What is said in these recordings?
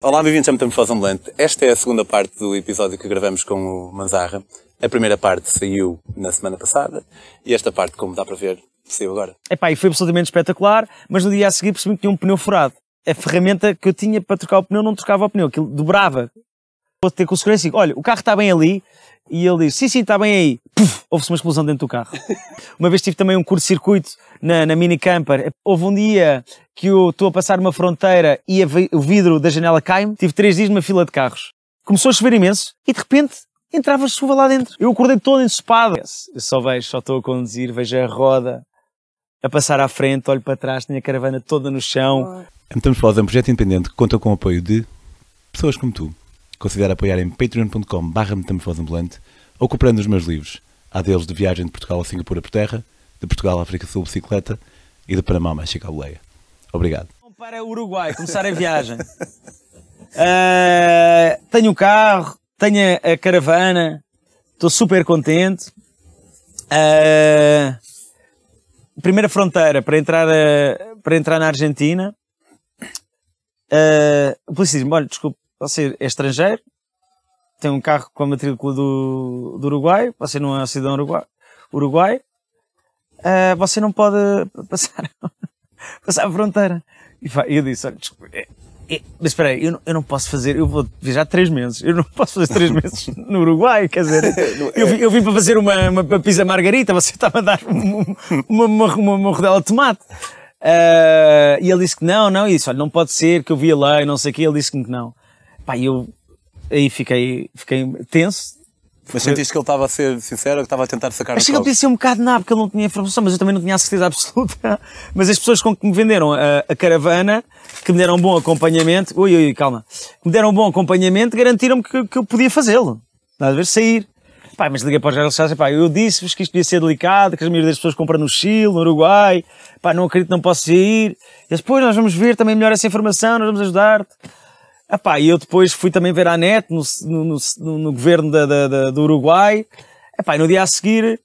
Olá, bem-vindos a Metamorfose Ambulante. Esta é a segunda parte do episódio que gravamos com o Manzarra. A primeira parte saiu na semana passada e esta parte, como dá para ver, saiu agora. Epá, e foi absolutamente espetacular, mas no dia a seguir percebi que tinha um pneu furado. A ferramenta que eu tinha para trocar o pneu não trocava o pneu, aquilo dobrava. Vou ter com segurança e olha, o carro está bem ali. E ele disse, sim, sim, está bem aí. Puf, houve-se uma explosão dentro do carro. uma vez tive também um curto-circuito na, na mini camper. Houve um dia que eu estou a passar uma fronteira e o vidro da janela cai-me. Tive três dias numa fila de carros. Começou a chover imenso e de repente entrava chuva lá dentro. Eu acordei todo ensopado. Eu só vejo, só estou a conduzir, vejo a roda a passar à frente, olho para trás, tenho a caravana toda no chão. A Metamorfose é um projeto independente que conta com o apoio de pessoas como tu. Considera apoiar em patreon.com barra Metamorfose Ambulante ou comprando os meus livros. Há deles de viagem de Portugal a Singapura por terra, de Portugal à África Sul bicicleta e de Panamá a México à boleia. Obrigado. Para o Uruguai, começar a viagem. Ah, tenho um carro, tenho a, caravana, estou super contente. Ah, primeira fronteira para entrar, a- para entrar na Argentina. Ah, o polícia olha, desculpe, você é estrangeiro, tem um carro com a matrícula do, do Uruguai, você não é cidadão uruguai, uruguai ah, você não pode passar, passar a fronteira. E eu disse, olha, desculpa, é- é- mas espera aí, eu não, eu não posso fazer, eu vou viajar três meses, eu não posso fazer três meses no Uruguai, quer dizer, eu, vim, eu vim para fazer uma, uma, pizza margarita, você estava a dar um- uma, uma, uma, uma rodela de tomate. Ah, e ele disse que não, não, e disse, olha, não pode ser, que eu vi a lei, não sei o quê, ele disse que não. Pá, eu aí fiquei, fiquei tenso, Mas sentiste que ele estava a ser sincero que estava a tentar sacar Achei que ele podia ser um bocado nabo, porque ele não tinha informação, mas eu também não tinha a certeza absoluta. Mas as pessoas com que me venderam a, a caravana, que me deram um bom acompanhamento, ui, ui, calma, que me deram um bom acompanhamento, garantiram-me que, que eu podia fazê-lo. Estás a ver? Sair. Pá, mas liguei para os Geraldo pá, eu disse-vos que isto devia ser delicado, que a maioria das pessoas compram no Chile, no Uruguai, pá, não acredito, não posso sair. E depois nós vamos ver também melhor essa informação, nós vamos ajudar-te. Ah pá, e eu depois fui também ver a net no, no, no, no governo da, da- da- do Uruguai. Ah pá, e no dia a seguir,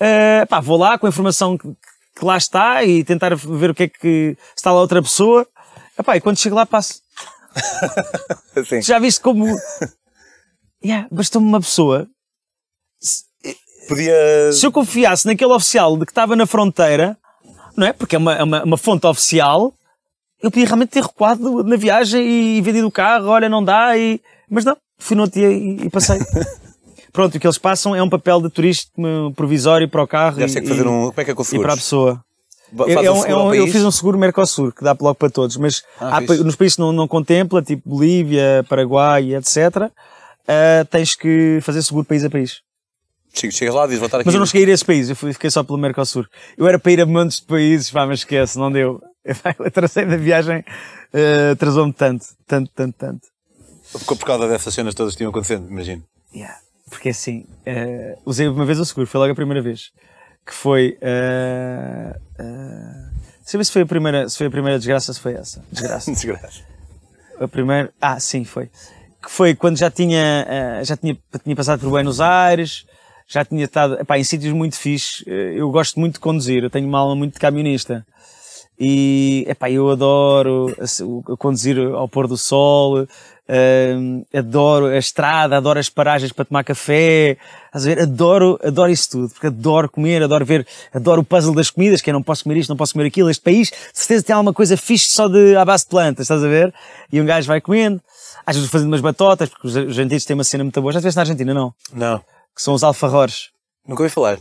eh, pá, vou lá com a informação que, que lá está e tentar ver o que é que se está lá outra pessoa. Ah pá, e quando chego lá passo. Assim. Já viste como... Yeah, bastou-me uma pessoa. Podia. Se eu confiasse naquele oficial de que estava na fronteira, não é? Porque é uma, é uma, uma fonte oficial, eu podia realmente ter recuado na viagem e vendido o carro, olha, não dá, e... mas não, fui no outro dia e, e passei. Pronto, o que eles passam é um papel de turista um provisório para o carro Deve e, que fazer um. Como é que é com e para a pessoa. Faz Eu, um eu fiz um seguro Mercossur, que dá logo para todos, mas Ah, há nos países que não, não contempla, tipo Bolívia, Paraguai, etc., ah, tens que fazer seguro país a país. Chega- Chegas lá e dizes, vou estar aqui. Mas eu não cheguei a ir a esse país, eu fiquei só pelo Mercosul. Eu era para ir a montes de países, pá, mas esquece, não deu. Eu atrasei da viagem, eh, atrasou-me tanto, tanto, tanto, tanto. Por por causa dessas cenas todas que tinham acontecido, imagino. Yeah. Porque assim, eh, usei uma vez o seguro, foi logo a primeira vez. Que foi. Uh, sei se foi a primeira, se foi a primeira desgraça, se foi essa. Desgraça. Desgraça. A primeira. Ah, sim, foi. Que foi quando já tinha, eh, já tinha, tinha passado por Buenos Aires, já tinha estado epá, em sítios muito fixes. Eu gosto muito de conduzir, eu tenho uma alma muito de camionista. E epá, eu adoro conduzir ao pôr do sol, eh, adoro a estrada, adoro as paragens para tomar café, estás a ver? Adoro, adoro isso tudo, porque adoro comer, adoro ver, adoro o puzzle das comidas, que é não posso comer isto, não posso comer aquilo. Este país, de certeza, tem alguma coisa fixe só de, à base de plantas, estás a ver? E um gajo vai comendo, às vezes fazendo umas batotas, porque os argentinos têm uma cena muito boa. Já estiveste na Argentina, não? Não. Que são os alfarrores. Nunca ouvi falar.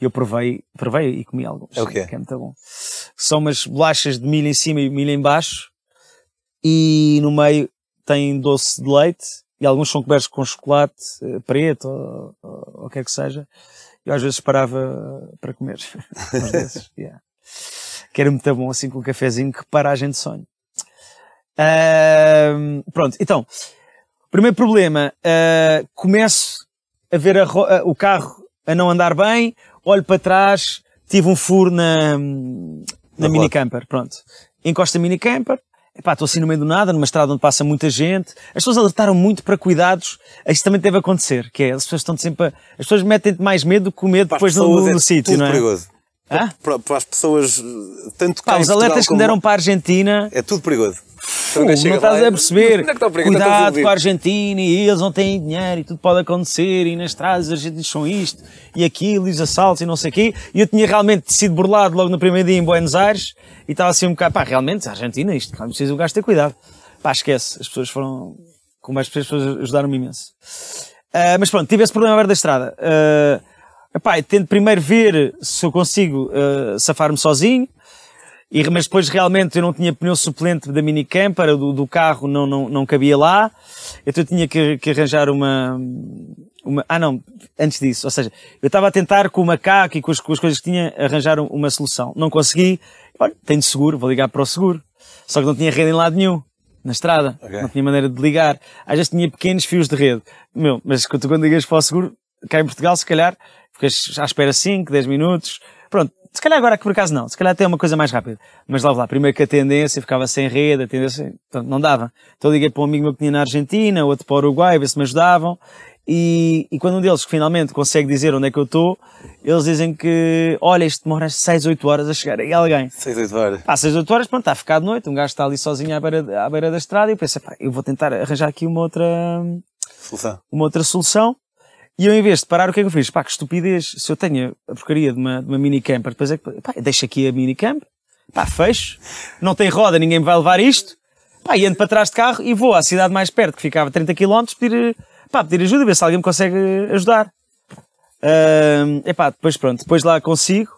E eu provei, provei e comi alguns. É o quê? Que é muito bom. São umas bolachas de milho em cima e milho em baixo. E no meio tem doce de leite. E alguns são cobertos com chocolate eh, preto ou, ou, o que é que seja. Eu às vezes parava para comer. uns desses. yeah. Que era muito bom, assim, com um cafezinho. Que paragem de sonho. Ahm, pronto, então. Primeiro problema. ah, começo a ver a a- o carro a não andar bem, olho para trás, tive um furo na, na Na mini rota. camper, pronto. Encosta a mini camper, epá, estou assim no meio do nada, numa estrada onde passa muita gente. As pessoas alertaram muito para cuidados, isto também deve acontecer, que é, as pessoas estão sempre, a- as pessoas metem-te mais medo do que o medo depois no, pessoas no é sítio, tudo não é? perigoso. Hã? Para, para as pessoas, tanto Pá, os Portugal alertas que me deram para a Argentina É tudo perigoso. Então, não estás lá, a perceber. é é está Cuidado com a Argentina e eles não têm dinheiro e tudo pode acontecer e nas estradas os argentinos são isto e aquilo e os assaltos e não sei o quê. E eu tinha realmente sido burlado logo no primeiro dia em Buenos Aires e estava assim um bocado, pá, realmente, a Argentina, isto, claro, precisa o gajo ter cuidado. Pá, esquece, as pessoas foram, com mais pessoas ajudaram-me imenso. Ah, mas pronto, tive esse problema beira da estrada. Uh, epá, tento primeiro ver se eu consigo ah, safar-me sozinho, e, mas depois realmente eu não tinha pneu suplente da minicamper, do, do carro não, não, não cabia lá, então eu tinha que, que arranjar uma, uma, ah não, antes disso, ou seja, eu estava a tentar com o macaco e com as, com as coisas que tinha arranjar uma solução. Não consegui, olha, tenho seguro, vou ligar para o seguro. Só que não tinha rede em lado nenhum, na estrada, Ok. não tinha maneira de ligar. Às vezes tinha pequenos fios de rede. Meu, mas quando quando ligas para o seguro, cá em Portugal, se calhar, ficas à espera 5, 10 minutos. Pronto, se calhar agora que por acaso não, se calhar até é uma coisa mais rápida. Mas lá, lá, primeiro que a tendência ficava sem rede, a tendência, portanto, não dava. Então liguei para um amigo meu que tinha na Argentina, outro para o Uruguai, ver se me ajudavam. E, e quando um deles finalmente consegue dizer onde é que eu estou, eles dizem que, olha, isto demora 6, 8 horas a chegar aí alguém. 6, 8 horas. Pá, 6, 8 horas, pronto, está a ficar de noite, um gajo está ali sozinho à beira, à beira da estrada e eu pensei, pá, eu vou tentar arranjar aqui uma outra, Solução. uma outra solução. E eu, em vez de parar, o que é que eu fiz? Pá, que estupidez. Se eu tenho a porcaria de uma, de uma mini camper, depois é que, pá, deixo aqui a mini camper, pá, fecho, não tem roda, ninguém me vai levar isto, pá, e ando para trás de carro e vou à cidade mais perto, que ficava a 30 km, pedir, pá, pedir ajuda, ver se alguém me consegue ajudar. Ahm, epá, depois pronto, depois lá consigo,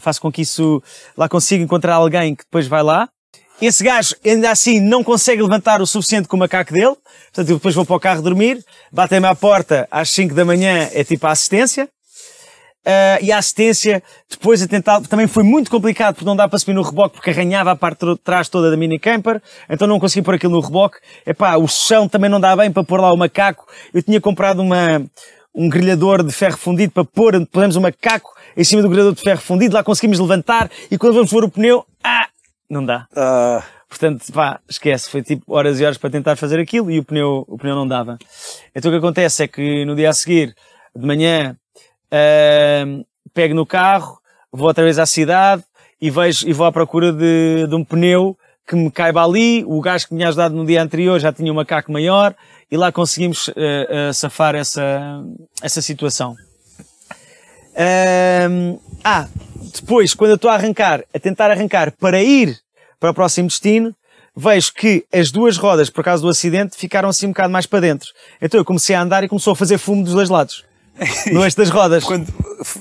faço com que isso, lá consigo encontrar alguém que depois vai lá. Esse gajo, ainda assim, não consegue levantar o suficiente com o macaco dele. Portanto, eu depois vou para o carro dormir, batem-me à porta às 5 da manhã, é tipo a assistência. Ah, e a assistência, depois a tentar, também foi muito complicado porque não dá para subir no reboque porque arranhava a parte de trás toda da mini camper, então não consegui pôr aquilo no reboque. Epá, o chão também não dá bem para pôr lá o macaco. Eu tinha comprado uma, um grelhador de ferro fundido para pôr, pusemos o macaco em cima do grelhador de ferro fundido, lá conseguimos levantar e quando vamos pôr o pneu, ah, não dá. Ah, Portanto, pá, esquece, foi tipo horas e horas para tentar fazer aquilo e o pneu, o pneu não dava. Então o que acontece é que no dia a seguir, de manhã, ahm, pego no carro, vou outra vez à cidade e vejo, e vou à procura de, de um pneu que me caiba ali. O gajo que me tinha ajudado no dia anterior já tinha um macaco maior e lá conseguimos ah, ah, safar essa, essa situação. Ahm, ah, depois, quando eu estou a arrancar, a tentar arrancar para ir para o próximo destino, vejo que as duas rodas, por causa do acidente, ficaram assim um bocado mais para dentro. Então eu comecei a andar e começou a fazer fumo dos dois lados. No eixo das rodas. quando.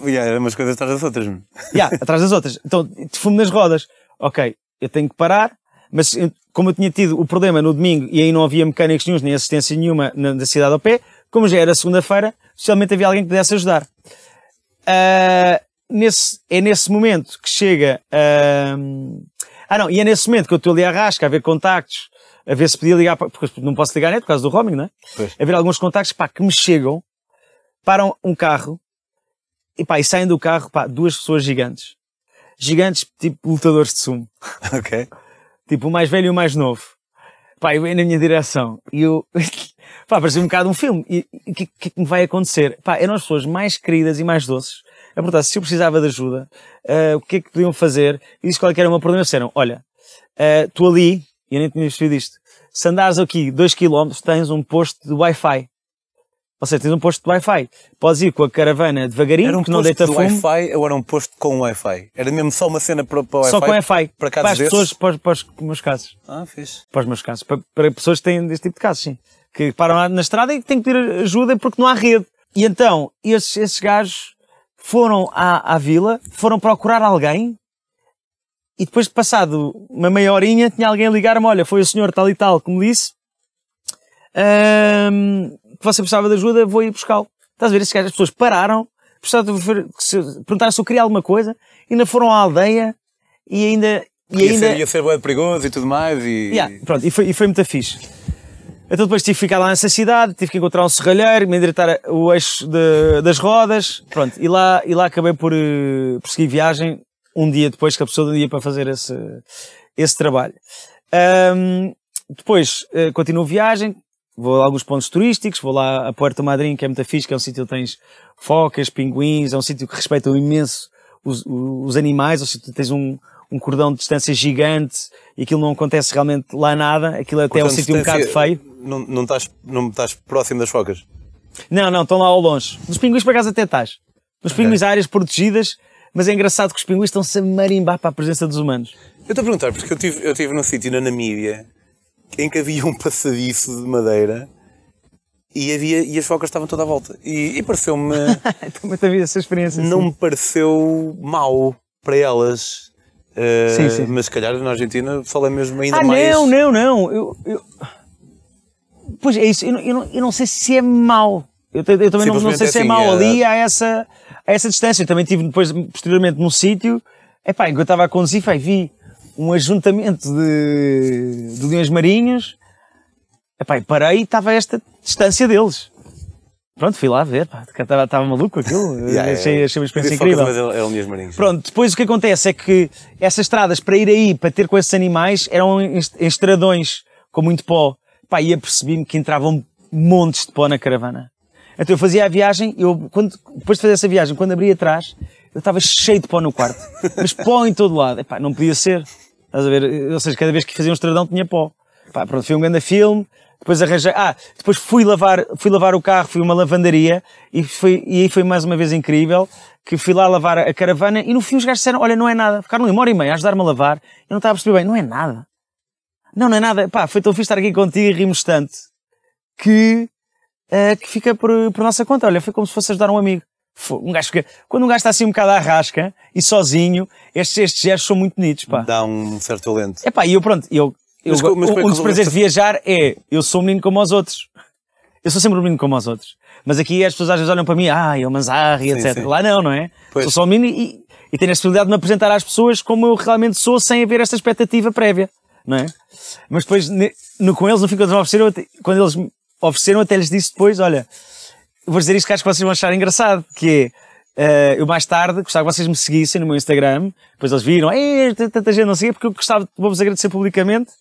Yeah, eram umas coisas atrás das outras. Yeah, atrás das outras. Então, de fumo nas rodas. Ok, eu tenho que parar, mas eu- como eu tinha tido o problema no domingo e aí não havia mecânicos nenhums, nem assistência nenhuma na, na cidade ao pé, como já era segunda-feira, especialmente havia alguém que pudesse ajudar. Ah, nesse, é nesse momento que chega. ah, ah, não, e é nesse momento que eu estou ali à rasca, a ver contactos, a ver se podia ligar, porque não posso ligar net por causa do roaming, não é? Pois. A ver alguns contactos, pá, que me chegam, param um carro, e pá, e saem do carro, pá, duas pessoas gigantes. Gigantes, tipo lutadores de sumo. Ok. Tipo, o mais velho e o mais novo. Pá, e vem na minha direção. E eu, pá, parecia um bocado um filme. E o que, que é que me vai acontecer? Pá, eram as pessoas mais queridas e mais doces. A perguntar se eu precisava de ajuda, ah, o que é que podiam fazer. E disse qual era o meu problema. Disseram, olha, ah, tu ali, e eu nem tinha percebido isto, se andares aqui 2 km, tens um posto de Wi-Fi. Ou seja, tens um posto de Wi-Fi. Podes ir com a caravana devagarinho, Era um que não posto deita de fumo. Wi-Fi ou era um posto com Wi-Fi? Era mesmo só uma cena para, para o Wi-Fi? Só com Wi-Fi. Para Para, as pessoas, para, os- para os meus casos. Ah, fixe. para os meus casos, para, para pessoas que têm deste tipo de casos, sim. Que param na estrada e que têm que pedir ajuda porque não há rede. E então, esses, esses gajos foram à, à vila, foram procurar alguém e depois de passado uma meia horinha tinha alguém a ligar-me, olha, foi o senhor tal e tal que me disse ahm, que você precisava de ajuda, vou ir buscá-lo. Estás a ver, esses gajos, as pessoas pararam, de perguntaram se eu queria alguma coisa, ainda foram à aldeia e ainda... E Ia, ainda ser, ia ser bué perigoso e tudo mais e... Yeah, pronto, e foi, e foi muito fixe. Então depois tive que ficar lá nessa cidade, tive que encontrar um serralheiro, me endireitar o eixo de- das rodas, pronto, e lá, e lá acabei por, eh, por seguir viagem um dia depois que a pessoa dia para fazer esse, esse trabalho. Ahm, depois eh, continuo viagem, vou a alguns pontos turísticos, vou lá a Puerto Madryn, que é muito fixe, que é um sítio onde tens focas, pinguins, é um sítio que respeitam imenso os, os animais, ou seja, tens um, um cordão de distância gigante e aquilo não acontece realmente lá nada, aquilo até é um sítio um bocado feio. Não, não, estás, não estás próximo das focas. Não, não, estão lá ao longe. Dos pinguins por acaso até estás. Nos pinguins há áreas protegidas, mas é engraçado que os pinguins estão-se a marimbar para a presença dos humanos. Eu estou a perguntar, porque eu tive, eu tive num sítio na Namíbia em que havia um passadiço de madeira e, havia, e as focas estavam toda à volta. E, e pareceu-me. Também havia essa experiência. não sim. me pareceu mau para elas. Uh, Sim, sim. Mas se calhar na Argentina o pessoal é mesmo ainda Ah, mais. não, não, não. Eu, eu- Pois é isso, eu não, eu, eu não sei se é mau. Eu, eu também não, não sei Simplesmente se é assim, mau. é- Ali há essa, há essa distância. Eu também tive depois, posteriormente, num sítio, epá, enquanto eu estava a conduzir, pá, vi um ajuntamento de, de leões marinhos, epá, parei e estava a esta distância deles. Pronto, fui lá ver, pá, estava, estava maluco aquilo. Yeah, achei, yeah. achei uma experiência incrível. Linhas marinhas. Pronto, depois o que acontece é que essas estradas para ir aí, para ter com esses animais, eram estradões com muito pó. Pá, e apercebi-me que entravam montes de pó na caravana. Então eu fazia a viagem, eu, quando, depois de fazer essa viagem, quando abri atrás, eu estava cheio de pó no quarto. Mas pó em todo lado. Epá, não podia ser. Estás a ver? Ou seja, cada vez que fazia um estradão tinha pó. Pá, pronto, foi um grande filme. Depois arranjei, ah, depois fui lavar, fui lavar o carro, fui a uma lavandaria e foi, e aí foi mais uma vez incrível que fui lá lavar a caravana e no fim os gajos disseram, olha, não é nada. Ficaram ali uma hora e meia a ajudar-me a lavar. Eu não estava a perceber bem, não é nada. Não, não é nada. Pá, foi tão fixe estar aqui contigo e rimos tanto que, eh, que fica por, por nossa conta. Olha, foi como se fosse ajudar um amigo. Um gajo fica, quando um gajo está assim um bocado à rasca e sozinho, estes, estes gestos são muito bonitos, pá. Dá um certo alento. Epá, e eu pronto, eu, eu Mas mas é que um dos prazeres de viajar é, eu sou um menino como os outros. Eu sou sempre um menino como os outros. Mas aqui as pessoas às vezes olham para mim, ah, é o Manzarri, etc. sim. Lá não, não é? Pois. Sou só um menino e, e tenho a possibilidade de me apresentar às pessoas como eu realmente sou sem haver esta expectativa prévia, não é? Mas depois, no, com eles, no fim, quando ofereceram, quando eles me ofereceram, até lhes disse depois, olha, vou dizer isto que acho que vocês vão achar engraçado, que é, eh, eu mais tarde gostava que vocês me seguissem no meu Instagram, depois eles viram, tanta gente não sei, porque eu gostava, vou-vos agradecer publicamente,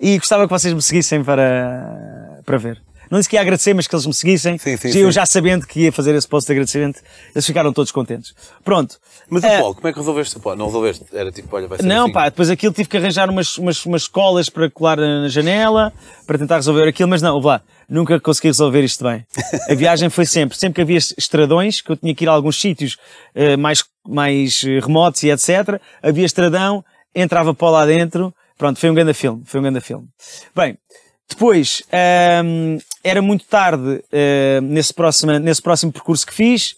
e gostava que vocês me seguissem para, para ver. Não disse que ia agradecer, mas que eles me seguissem. Sim, sim, eu sim. já sabendo que ia fazer esse post de agradecimento, eles ficaram todos contentes. Pronto. Mas o Eh, pó, como é que resolveste o pó? Não resolveste? Era tipo, olha, vai ser não, assim. pá, depois aquilo tive que arranjar umas, umas, umas colas para colar na janela, para tentar resolver aquilo, mas não, lá, nunca consegui resolver isto bem. A viagem foi sempre, sempre que havia estradões, que eu tinha que ir a alguns sítios eh, mais, mais eh, remotos e etc, havia estradão, entrava pó lá dentro, pronto, foi um grande filme, foi um grande filme. Bem, depois, ahm, era muito tarde eh, nesse, próximo, nesse próximo percurso que fiz,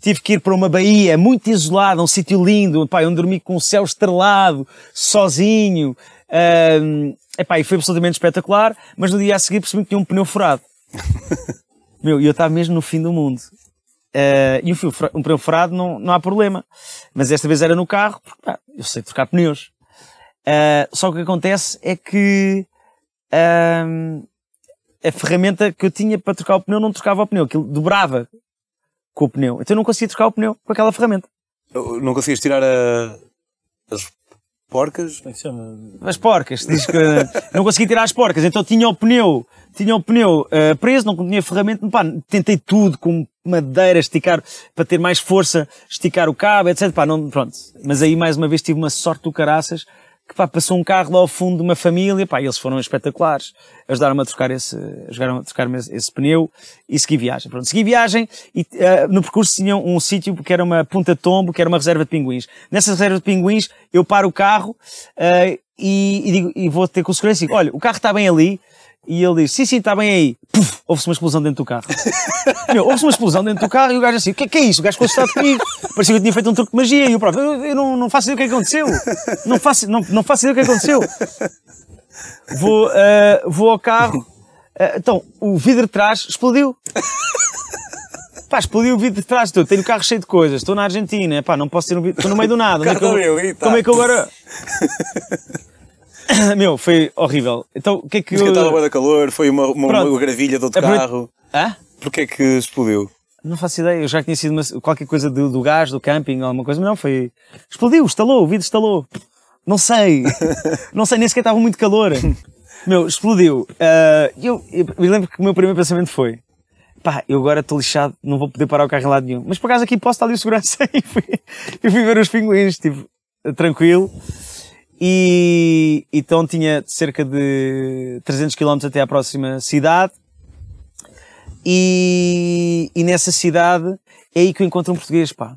tive que ir para uma baía muito isolada, um sítio lindo, pá, onde dormi com o céu estrelado, sozinho, ahm, epá, e foi absolutamente espetacular, mas no dia a seguir percebi que tinha um pneu furado. Meu, e eu estava mesmo no fim do mundo. Ah, e um, fio um pneu furado não, não há problema. Mas desta vez era no carro, porque pá, eu sei trocar pneus. Ah, só que o que acontece é que ahm, a ferramenta que eu tinha para trocar o pneu não trocava o pneu, aquilo dobrava com o pneu. Então eu não conseguia trocar o pneu com aquela ferramenta. Não conseguias tirar a... as porcas? Como é que se chama? As porcas, diz que não conseguia tirar as porcas, então tinha o pneu, tinha o pneu ah, preso, não tinha ferramenta, pá, tentei tudo com madeira, esticar, para ter mais força, esticar o cabo, etc, pá, não, pronto. Mas aí mais uma vez tive uma sorte do caraças, que pá, passou um carro lá ao fundo de uma família, pá, eles foram espetaculares, ajudaram-me a trocar esse, ajudaram a trocar esse, pneu e segui viagem. Pronto, segui viagem e ah, no percurso tinha um sítio que era uma punta tombo, que era uma reserva de pinguins. Nessa reserva de pinguins, eu paro o carro ah, e, e digo, e vou ter com segurança e digo, olha, o carro está bem ali, e ele diz, sim, sim, está bem aí. Houve-se uma explosão dentro do carro. Meu, houve-se uma explosão dentro do carro e o gajo assim, o que, é que é isso? O gajo ficou assustado comigo. Parecia que eu tinha feito um truque de magia. E eu próprio, eu, eu não, não faço ideia o que é que aconteceu. Não faço, não, não faço ideia o que é aconteceu. Vou, ah, vou ao carro. Ah, então, o vidro de trás explodiu. Pá, explodiu o vidro de trás. Estou, tenho o carro cheio de coisas. Estou na Argentina. Pá, não posso ter um vidro. Estou no meio do nada. Onde é que eu- tá. como é que eu agora... Meu, foi horrível. Então, o que é que eu... estava da calor, foi uma, uma, Pronto. uma gravilha de outro Aproveit- carro. Hã? Porquê é que explodiu? Não faço ideia, eu já tinha sido uma- qualquer coisa do, do gás, do camping, alguma coisa, mas não, foi. Explodiu, estalou, o vidro estalou. Não sei. não sei, nem sequer estava muito calor. Meu, explodiu. Ah, eu, eu me lembro que o meu primeiro pensamento foi: pá, eu agora estou lixado, não vou poder parar o carro em lado nenhum. Mas por acaso aqui posso estar ali o segurança e fui, eu fui ver os pinguins, tipo, tranquilo. E então tinha cerca de 300 km até à próxima cidade. E, e nessa cidade é aí que eu encontro um português, pá.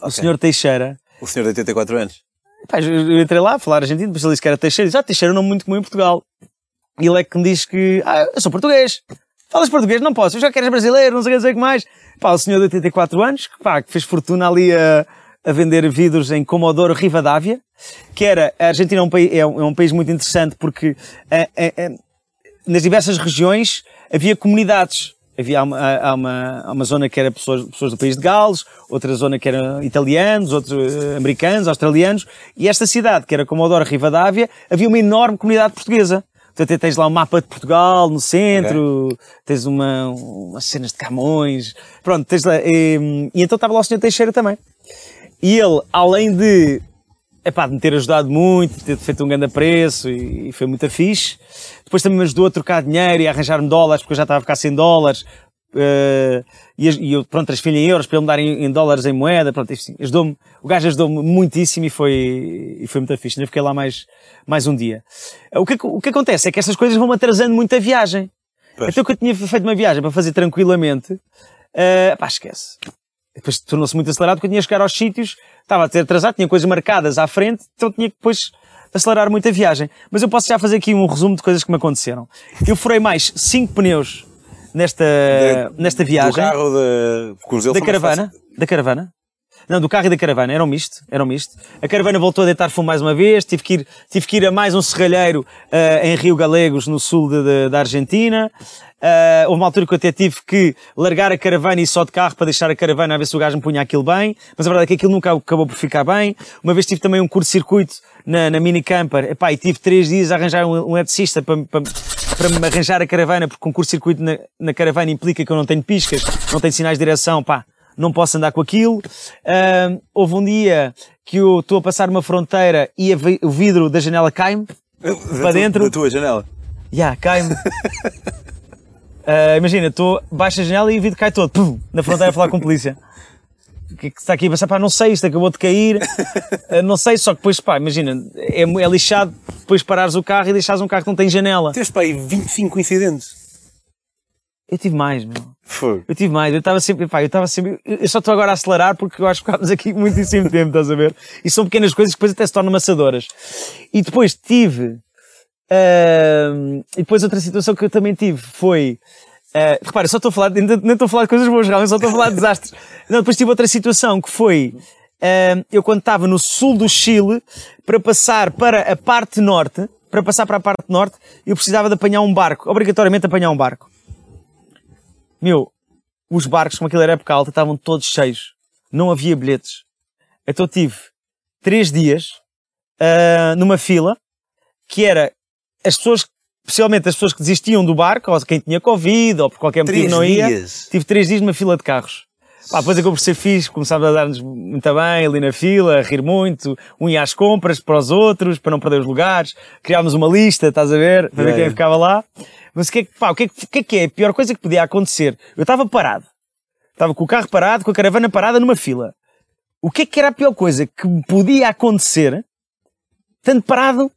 O Ok. senhor Teixeira. O senhor de 84 anos. Pá, eu entrei lá a falar argentino, depois ele disse que era Teixeira. Diz, ah, Teixeira é um nome muito comum em Portugal. E ele é que me diz que, ah, eu sou português. Falas português? Não posso. Eu já queres brasileiro, não sei o que mais. Pá, o senhor de 84 anos, que, pá, que fez fortuna ali a, a vender vidros em Comodoro Rivadavia, que era, a Argentina é um, país, é um, é um país muito interessante porque eh, eh, nas diversas regiões havia comunidades. Havia uma, há uma, há uma zona que era pessoas, pessoas do país de Gales, outra zona que eram italianos, outros americanos, australianos, e esta cidade, que era Comodoro Rivadavia, havia uma enorme comunidade portuguesa. Portanto, até tens lá um mapa de Portugal no centro, tens uma, umas cenas de Camões, pronto, tens lá, e, e então estava lá o Sr. Teixeira também. E ele, além de, epá, de me ter ajudado muito, de ter feito um grande preço e, e foi muito fixe, depois também me ajudou a trocar dinheiro e a arranjar-me dólares, porque eu já estava a ficar sem dólares, eh, e, e eu, pronto, transferi em euros para ele me dar em, em dólares em moeda, pronto, enfim, ajudou-me, o gajo ajudou-me muitíssimo e foi, e foi muito fixe, ainda fiquei lá mais, mais um dia. O que, o que acontece é que estas coisas vão-me atrasando muito a viagem. Pois. Então que eu tinha feito uma viagem para fazer tranquilamente, uh, pá, esquece. Depois tornou-se muito acelerado porque eu tinha que chegar aos sítios, estava a ter atrasado, tinha coisas marcadas à frente, então tinha que depois acelerar muito a viagem. Mas eu posso já fazer aqui um resumo de coisas que me aconteceram. Eu furei mais 5 pneus nesta, nesta viagem Do carro de... da caravana, da caravana. Não, do carro e da caravana, era um misto, era um misto. A caravana voltou a deitar fumo mais uma vez, tive que ir, tive que ir a mais um serralheiro eh, em Rio Galegos, no sul de- de- da Argentina. Eh, houve uma altura que eu até tive que largar a caravana e ir só de carro para deixar a caravana a ver se o gajo me punha aquilo bem, mas a verdade é que aquilo nunca acabou por ficar bem. Uma vez tive também um curto-circuito na, na mini camper, Epá, e tive três dias a arranjar um, um eletricista para, para, para me arranjar a caravana, porque um curto-circuito na, na caravana implica que eu não tenho piscas, não tenho sinais de direção, pá, não posso andar com aquilo. Ahm, houve um dia que eu estou a passar uma fronteira e vi- o vidro da janela cai-me. Para dentro. Da tua janela. Já, cai-me. Ah, imagina, estou baixo a janela e o vidro cai todo. Pum, na fronteira a falar com a polícia. O que é que está aqui a passar? Pá, não sei, isto acabou de cair. Ah, não sei, só que depois, pá, imagina, é, é lixado depois parares o carro e deixares um carro que não tem janela. Tens para aí 25 incidentes. Eu tive mais, meu. Fogo. Eu tive mais, eu estava sempre, pá, eu estava sempre, eu só estou agora a acelerar porque eu acho que ficámos aqui muitíssimo tempo, estás a ver? E são pequenas coisas que depois até se tornam maçadoras. E depois tive, ahm, e depois outra situação que eu também tive foi, ah, repara, só estou a falar, nem estou a falar de coisas boas, realmente só estou a falar de desastres. Não, depois tive outra situação que foi, ahm, eu quando estava no sul do Chile, para passar para a parte norte, para passar para a parte norte, eu precisava de apanhar um barco, obrigatoriamente apanhar um barco. Meu, os barcos, como aquilo era época alta, estavam todos cheios. Não havia bilhetes. Então tive três dias ah, numa fila que era as pessoas, especialmente as pessoas que desistiam do barco, ou quem tinha Covid, ou por qualquer motivo Três não ia. dias? Tive três dias numa fila de carros. Pá, depois acabou por ser fixe, começámos a dar-nos muito bem ali na fila, a rir muito, um ia às compras para os outros, para não perder os lugares, criámos uma lista, estás a ver, para ver Yeah, quem ficava lá. Mas o que, é que, pá, o, que é que, o que é que é a pior coisa que podia acontecer? Eu estava parado, estava com o carro parado, com a caravana parada numa fila. O que é que era a pior coisa que podia acontecer, estando parado?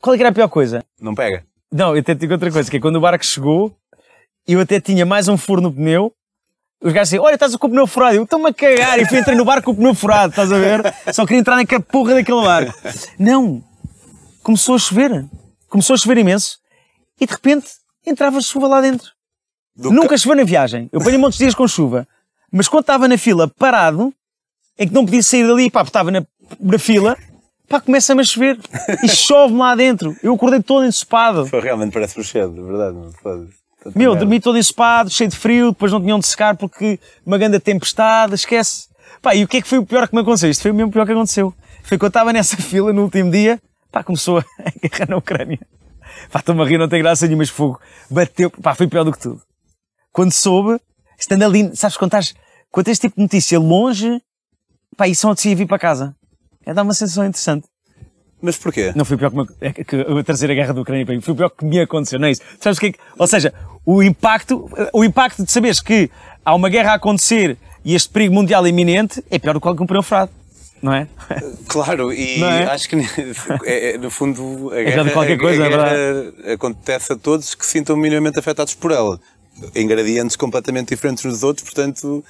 Qual é que era a pior coisa? Não pega. Não, eu até digo outra coisa, que é quando o barco chegou, eu até tinha mais um furo no pneu, os gajos diziam, olha, estás com o pneu furado. Eu estou-me a cagar e fui entrar no barco com o pneu furado, estás a ver? Só queria entrar naquela porra daquele barco. Não. Começou a chover. Começou a chover imenso. E de repente entrava chuva lá dentro. Do Nunca choveu na viagem. Eu apanhei muitos dias com chuva. Mas quando estava na fila parado, em que não podia sair dali, pá, estava na, na fila, pá, começa-me a chover. E chove-me lá dentro. Eu acordei todo ensopado. Foi, realmente parece bruxedo, de verdade. Não Meu, merda. dormi todo ensopado, cheio de frio, depois não tinham de secar porque uma grande tempestade, esquece. Pá, e o que é que foi o pior que me aconteceu? Isto foi o mesmo pior que aconteceu. Foi que eu estava nessa fila no último dia, pá, começou a guerra na Ucrânia. Pá, estou-me a rir, não tem graça nenhuma, mas fogo. Bateu, pá, foi pior do que tudo. Quando soube, estando ali, sabes, quando estás, quando tens tipo de notícia longe, pá, isso só te vir para casa. É dar uma sensação interessante. Mas porquê? Não foi pior que, me, é que a terceira guerra da Ucrânia para mim. Foi pior que me aconteceu, não é isso? Sabes o que é que, ou seja, o impacto, o impacto de saberes que há uma guerra a acontecer e este perigo mundial iminente é pior do que qualquer um pneu furado. Não é? Claro, e é? acho que é, é, no fundo a já guerra, qualquer a- a coisa, é guerra acontece a todos que se sintam minimamente afetados por ela. Em gradientes completamente diferentes uns dos outros, portanto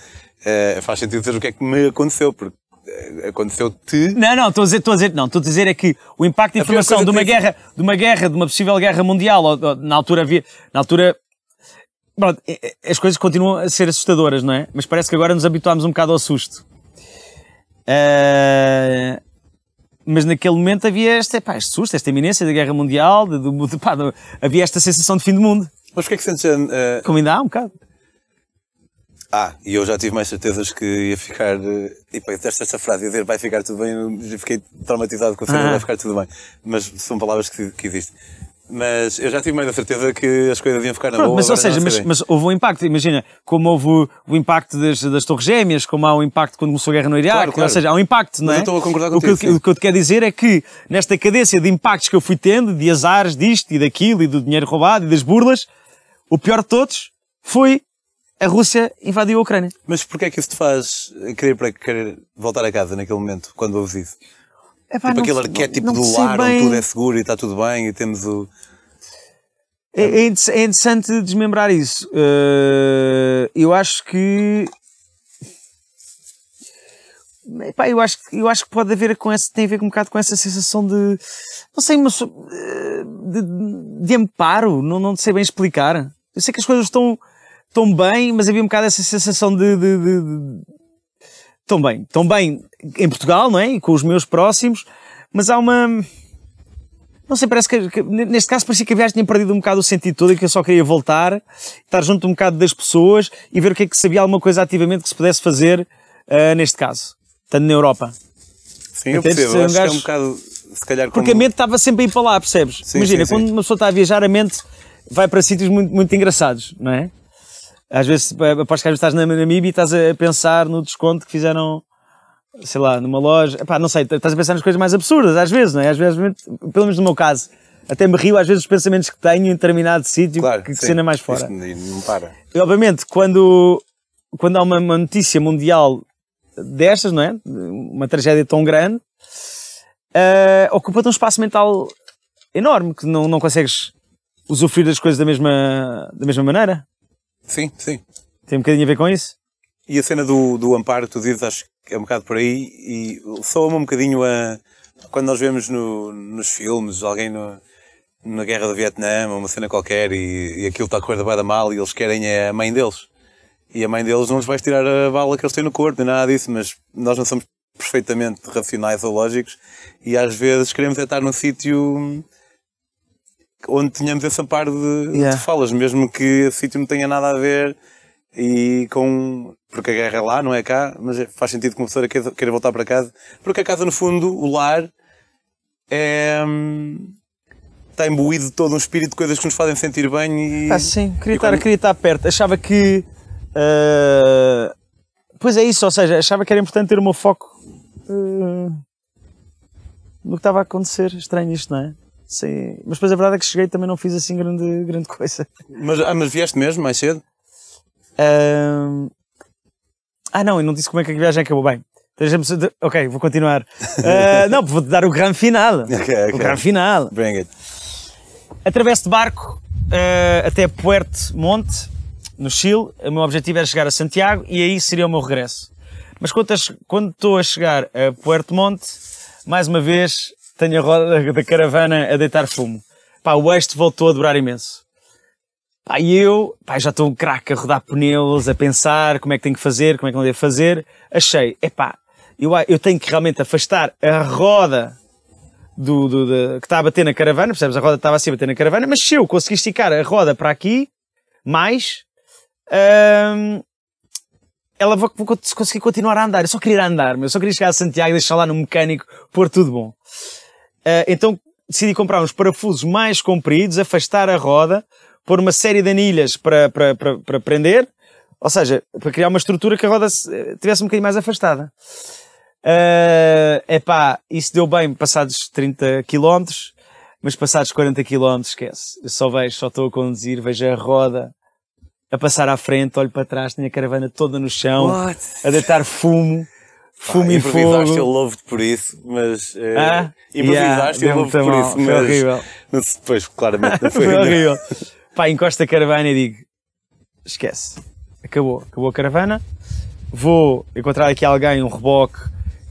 eh, faz sentido dizer o que é que me aconteceu, porque eh, aconteceu-te. Não, não, estou a dizer, estou a dizer, não, estou a dizer é que o impacto de informação coisa de uma que- guerra, de uma guerra, de uma possível guerra mundial, ou, ou, na altura havia, na altura, pronto, as coisas continuam a ser assustadoras, não é? Mas parece que agora nos habituámos um bocado ao susto. Eh, mas naquele momento havia este, pá, este susto, esta iminência da guerra mundial, de, de- pá, de- havia esta sensação de fim do mundo. Mas porquê é que sentes. eh, Como ainda há um bocado. Ah, e eu já tive mais certezas que ia ficar. E pá, detesto esta frase, ia dizer vai ficar tudo bem, eu fiquei traumatizado com a cena Ah. vai ficar tudo bem. Mas são palavras que, que existem. Mas eu já tive mais a certeza que as coisas iam ficar na Pronto, boa. mas ou seja, mas, mas houve um impacto, imagina, como houve o, o impacto das, das Torres Gêmeas, como há o impacto quando começou a guerra no Iraque, Claro, claro. ou seja, há um impacto, não Mas é? eu estou a concordar o, que, contigo, eu- sim. o que eu te quero dizer é que nesta cadência de impactos que eu fui tendo, de azares disto e daquilo, e do dinheiro roubado e das burlas, o pior de todos foi a Rússia invadiu a Ucrânia. Mas porquê é que isso te faz querer, para querer voltar a casa naquele momento, quando ouves isso? Epá, tipo não- aquele arquétipo não do sei lar bem. onde tudo é seguro e está tudo bem e temos o. É, é é interessante desmembrar isso. Eh, eu acho que. Epá, eu, acho, que- eu acho que pode haver com esse, tem a ver com um bocado com essa sensação de. Não sei, uma, so- eh, de, de amparo, não, não sei bem explicar. Eu sei que as coisas estão, estão bem, mas havia um bocado essa sensação de, de, de estão bem. Estão bem em Portugal, não é? E com os meus próximos, mas há uma. Não sei, parece que, que neste caso parecia que a viagem tinha perdido um bocado o sentido todo e que eu só queria voltar, estar junto um bocado das pessoas e ver o que é que se havia alguma coisa ativamente que se pudesse fazer ah, neste caso, estando na Europa. Sim, eu percebo. Um Acho que é gajo- um bocado. Se calhar Porque a como- mente estava sempre a ir para lá, percebes? Sim, Imagina, sim, sim. quando uma pessoa está a viajar, a mente vai para sítios muito, muito engraçados, não é? Às vezes, eh, aposto que às vezes estás na Namíbia e estás a pensar no desconto que fizeram, sei lá, numa loja. Epá, não sei, estás a pensar nas coisas mais absurdas, às vezes, não é? Às vezes, pelo menos no meu caso, até me rio às vezes dos pensamentos que tenho em determinado sítio Claro, que, que sim. cena mais fora. Não para. E, obviamente, quando, quando há uma, uma notícia mundial destas, não é? Uma tragédia tão grande, eh, ocupa-te um espaço mental enorme, que não, não consegues usufruir das coisas da mesma, da mesma maneira. Sim, sim. Tem um bocadinho a ver com isso. E a cena do, do amparo, tu dizes, acho que é um bocado por aí e soa-me um bocadinho a. Quando nós vemos no, nos filmes alguém no- na guerra do Vietnã, uma cena qualquer, e, e aquilo está a correr da mal e eles querem é a mãe deles. E a mãe deles não lhes vai tirar a bala que eles têm no corpo, nem nada disso, mas nós não somos perfeitamente racionais ou lógicos e às vezes queremos é estar num sítio onde tenhamos esse amparo de, Yeah. de falas, mesmo que esse sítio não tenha nada a ver e com. Porque a guerra é lá, não é cá, mas é- faz sentido que uma pessoa queira voltar para casa. Porque a casa, no fundo, o lar, é. hum, está imbuído de todo um espírito de coisas que nos fazem sentir bem e. Ah, sim, queria estar, quando- queria estar perto. Achava que. eh, pois é isso, ou seja, achava que era importante ter o meu foco eh, no que estava a acontecer. Estranho isto, não é? Sim. Mas depois a verdade é que cheguei e também não fiz assim grande, grande coisa. Mas, ah, mas vieste mesmo mais cedo? Ahm, Ah, não, eu não disse como é que a viagem acabou. Bem, Ok, vou continuar. Ah, não, vou-te dar o grande final. Ok, ok. O grande final. Bring it. Atravesso de barco eh, até Puerto Monte, no Chile. O meu objetivo era chegar a Santiago e aí seria o meu regresso. Mas quando estou a chegar a Puerto Monte, mais uma vez tenho a roda da caravana a deitar fumo. Pá, o eixo voltou a durar imenso. Pá, e eu pá, já estou um craque a rodar pneus, a pensar como é que tenho que fazer, como é que não devo fazer. Achei, epá, eu, a- eu tenho que realmente afastar a roda do, do- da- que está a bater na caravana, percebes? A roda estava assim a bater na caravana, mas se eu conseguir esticar a roda para aqui, mais, hum, ela vai conseguir continuar a andar. Eu só queria andar, eu só queria chegar a Santiago e deixar lá no mecânico pôr tudo bom. Ah, então decidi comprar uns parafusos mais compridos, afastar a roda, pôr uma série de anilhas para, para, para, para prender, ou seja, para criar uma estrutura que a roda se- eh, tivesse um bocadinho mais afastada. É epá, isso deu bem passados 30 km, mas passados 40 km, esquece. Eu só vejo, só estou a conduzir, vejo a roda a passar à frente, olho para trás, tenho a caravana toda no chão, a deitar fumo, fumo e improvisaste, fogo. eu louvo-te por isso, mas. eh, Ah, improvisaste, yeah, eu louvo-te por isso, foi mas. horrível. mas depois, claramente, não foi. Foi horrível. Pá, encosta a caravana e digo: esquece, acabou, acabou a caravana. Vou encontrar aqui alguém, um reboque,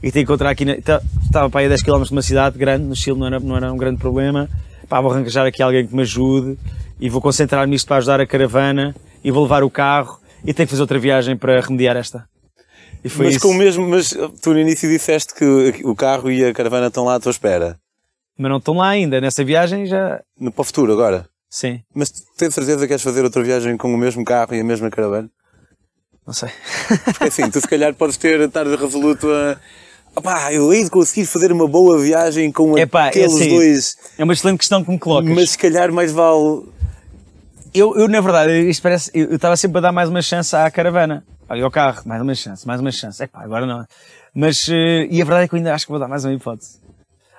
e tenho que encontrar aqui. Na, tá- estava para aí a 10 km de uma cidade grande, no Chile não era, não era um grande problema. Pá, vou arranjar aqui alguém que me ajude e vou concentrar-me nisto para ajudar a caravana e vou levar o carro e tenho que fazer outra viagem para remediar esta. E foi Mas isso. com o mesmo, mas tu no início disseste que o carro e a caravana estão lá à tua espera. Mas não estão lá ainda, nessa viagem já. No, para o futuro agora. Sim, Mas tens certeza que queres fazer outra viagem com o mesmo carro e a mesma caravana? não sei. Porque assim, tu se calhar podes ter, estar resoluto a. Opá, eu hei de conseguir fazer uma boa viagem com Epá, é aqueles assim, dois, É uma excelente questão que me colocas. mas se calhar mais vale. Eu, eu, na verdade, isto parece. Eu estava sempre a dar mais uma chance à caravana. Olha, ao carro, mais uma chance, mais uma chance. É pá, agora não. Mas, eh, e a verdade é que eu ainda acho que vou dar mais uma hipótese.